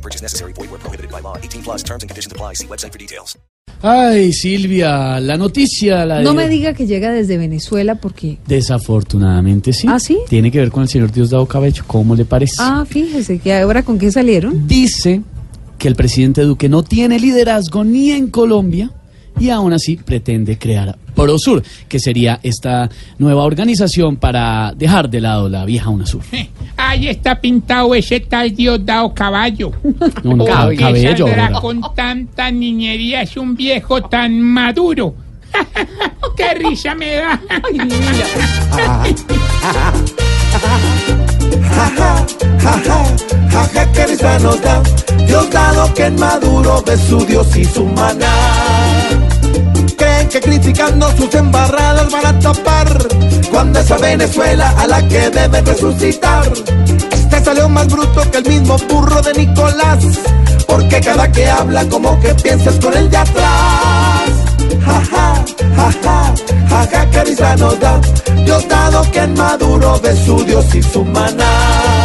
No purchase necessary. Void where prohibited by law. 18 plus terms and conditions apply. See website for details. Ay, Silvia, la noticia la No de- me diga que llega desde Venezuela porque... Desafortunadamente sí. ¿Ah, sí? Tiene que ver con el señor Diosdado Cabello. ¿Cómo le parece? Ah, fíjese que ahora con qué salieron. Dice que el presidente Duque no tiene liderazgo ni en Colombia y aún así pretende crear Prosur, que sería esta nueva organización para dejar de lado la vieja UNASUR. Ahí está pintado ese tal Diosdado Caballo. No, no, ¿Por qué cabello. saldrá con tanta niñería es un viejo tan maduro. ¡Qué risa me da! Jaja, que risa nos da Dios dado que en Maduro ve su Dios y su maná sus embarradas van a tapar Cuando es a Venezuela a la que deben resucitar. Este salió más bruto que el mismo burro de Nicolás Porque cada que habla como que piensas con el de atrás. Jaja, jaja, que risa nos da Dios dado que en Maduro ve su Dios y su maná.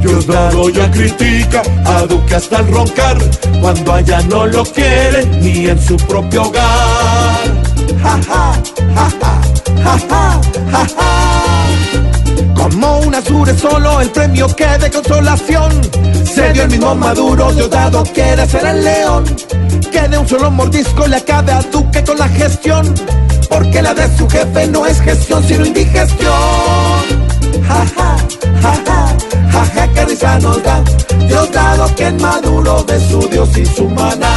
Diosdado ya critica a Duque hasta el roncar Cuando allá no lo quieren ni en su propio hogar Ja, ja, ja, ja, ja, ja, ja, ja. Como una sur es solo el premio que de consolación Se dio el mismo Maduro, Diosdado quiere ser el león Que de un solo mordisco le acabe a Duque con la gestión Porque la de su jefe no es gestión sino indigestión Ja, ja, ja, ja, ja, ja, que risa nos da Dios dado que en Maduro ve su Dios y su maná